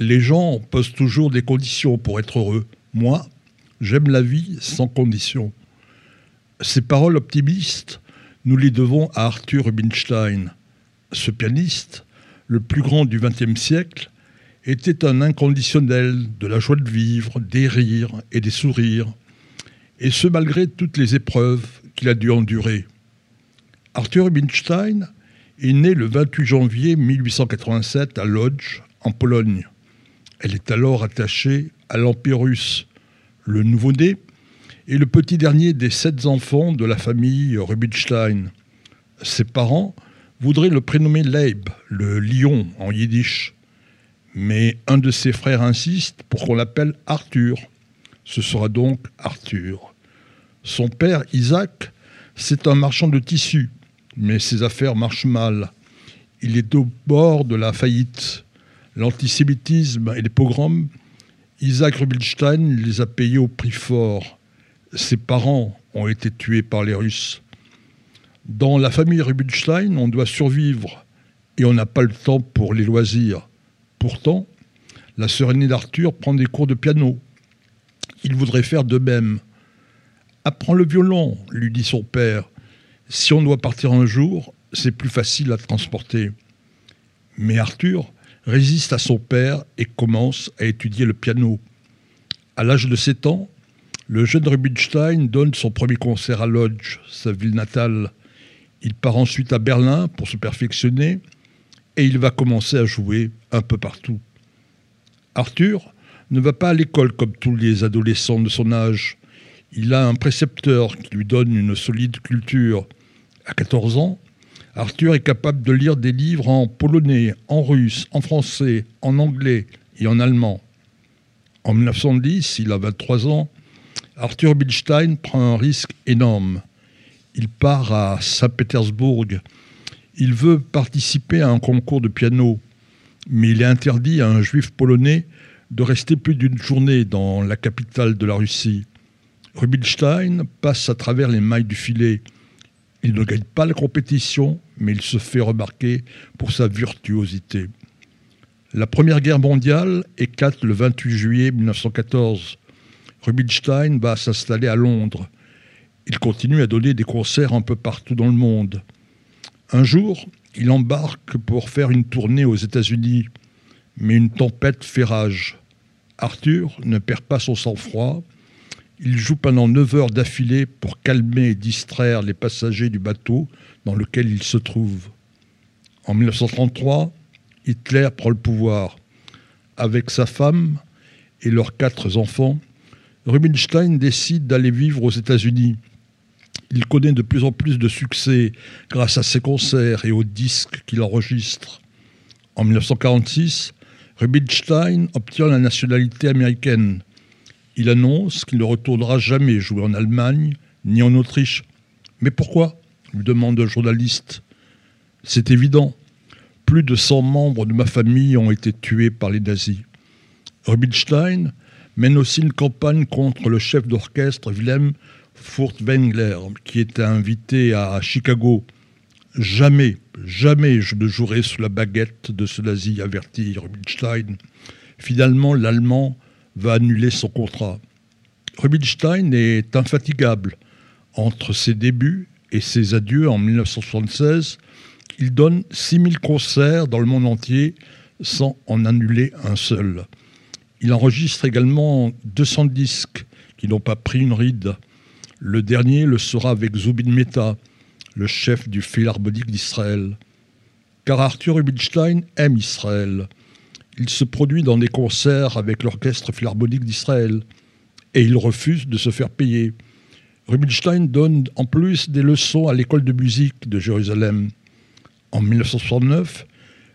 Les gens posent toujours des conditions pour être heureux. Moi, j'aime la vie sans conditions. Ces paroles optimistes, nous les devons à Arthur Rubinstein. Ce pianiste, le plus grand du XXe siècle, était un inconditionnel de la joie de vivre, des rires et des sourires, et ce malgré toutes les épreuves qu'il a dû endurer. Arthur Rubinstein est né le 28 janvier 1887 à Lodz, en Pologne. Elle est alors attachée à l'Empire russe. Le nouveau-né est le petit dernier des sept enfants de la famille Rubinstein. Ses parents voudraient le prénommer Leib, le lion en yiddish. Mais un de ses frères insiste pour qu'on l'appelle Arthur. Ce sera donc Arthur. Son père, Isaac, c'est un marchand de tissus, mais ses affaires marchent mal. Il est au bord de la faillite. L'antisémitisme et les pogroms, Isaac Rubinstein les a payés au prix fort. Ses parents ont été tués par les Russes. Dans la famille Rubinstein, on doit survivre et on n'a pas le temps pour les loisirs. Pourtant, la sœur aînée d'Arthur prend des cours de piano. Il voudrait faire de même. Apprends le violon, lui dit son père. Si on doit partir un jour, c'est plus facile à transporter. Mais Arthur résiste à son père et commence à étudier le piano. À l'âge de 7 ans, le jeune Rubinstein donne son premier concert à Lodz, sa ville natale. Il part ensuite à Berlin pour se perfectionner et il va commencer à jouer un peu partout. Arthur ne va pas à l'école comme tous les adolescents de son âge. Il a un précepteur qui lui donne une solide culture. À 14 ans, Arthur est capable de lire des livres en polonais, en russe, en français, en anglais et en allemand. En 1910, il a 23 ans, Arthur Rubinstein prend un risque énorme. Il part à Saint-Pétersbourg il veut participer à un concours de piano, mais il est interdit à un juif polonais de rester plus d'une journée dans la capitale de la Russie. Rubinstein passe à travers les mailles du filet. Il ne gagne pas la compétition, mais il se fait remarquer pour sa virtuosité. La Première Guerre mondiale éclate le 28 juillet 1914. Rubinstein va s'installer à Londres. Il continue à donner des concerts un peu partout dans le monde. Un jour, il embarque pour faire une tournée aux États-Unis, mais une tempête fait rage. Arthur ne perd pas son sang-froid. Il joue pendant 9 heures d'affilée pour calmer et distraire les passagers du bateau dans lequel il se trouve. En 1933, Hitler prend le pouvoir. Avec sa femme et leurs quatre enfants, Rubinstein décide d'aller vivre aux États-Unis. Il connaît de plus en plus de succès grâce à ses concerts et aux disques qu'il enregistre. En 1946, Rubinstein obtient la nationalité américaine. Il annonce qu'il ne retournera jamais jouer en Allemagne ni en Autriche. Mais pourquoi? lui demande un journaliste. C'est évident. Plus de 100 membres de ma famille ont été tués par les nazis. Rubinstein mène aussi une campagne contre le chef d'orchestre Wilhelm Furtwängler, qui était invité à Chicago. Jamais, jamais je ne jouerai sous la baguette de ce nazi, avertit Rubinstein. Finalement, l'Allemand va annuler son contrat. Rubinstein est infatigable. Entre ses débuts et ses adieux en 1976, il donne 6000 concerts dans le monde entier sans en annuler un seul. Il enregistre également 200 disques qui n'ont pas pris une ride. Le dernier le sera avec Zubin Mehta, le chef du Philharmonique d'Israël. Car Arthur Rubinstein aime Israël. Il se produit dans des concerts avec l'Orchestre Philharmonique d'Israël et il refuse de se faire payer. Rubinstein donne en plus des leçons à l'école de musique de Jérusalem. En 1969,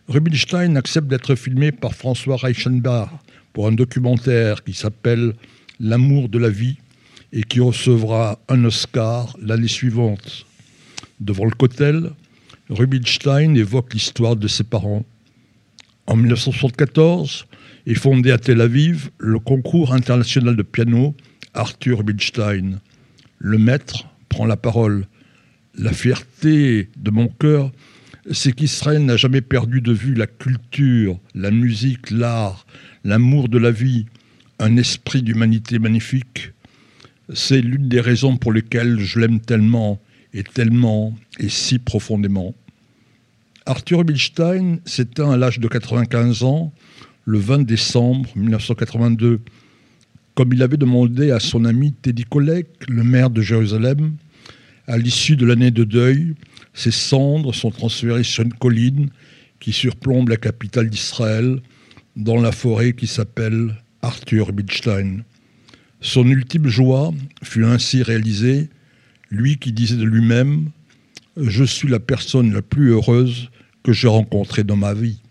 Rubinstein accepte d'être filmé par François Reichenbach pour un documentaire qui s'appelle L'amour de la vie et qui recevra un Oscar l'année suivante. Devant le Cotel, Rubinstein évoque l'histoire de ses parents. En 1974 est fondé à Tel Aviv le concours international de piano Arthur Rubinstein. Le maître prend la parole. La fierté de mon cœur c'est qu'Israël n'a jamais perdu de vue la culture, la musique, l'art, l'amour de la vie, un esprit d'humanité magnifique. C'est l'une des raisons pour lesquelles je l'aime tellement, et tellement, et si profondément. Arthur Rubinstein s'éteint à l'âge de 95 ans, le 20 décembre 1982, comme il avait demandé à son ami Teddy Kollek, le maire de Jérusalem, à l'issue de l'année de deuil, ses cendres sont transférées sur une colline qui surplombe la capitale d'Israël, dans la forêt qui s'appelle Arthur Rubinstein. Son ultime joie fut ainsi réalisée, lui qui disait de lui-même Je suis la personne la plus heureuse que j'ai rencontrée dans ma vie.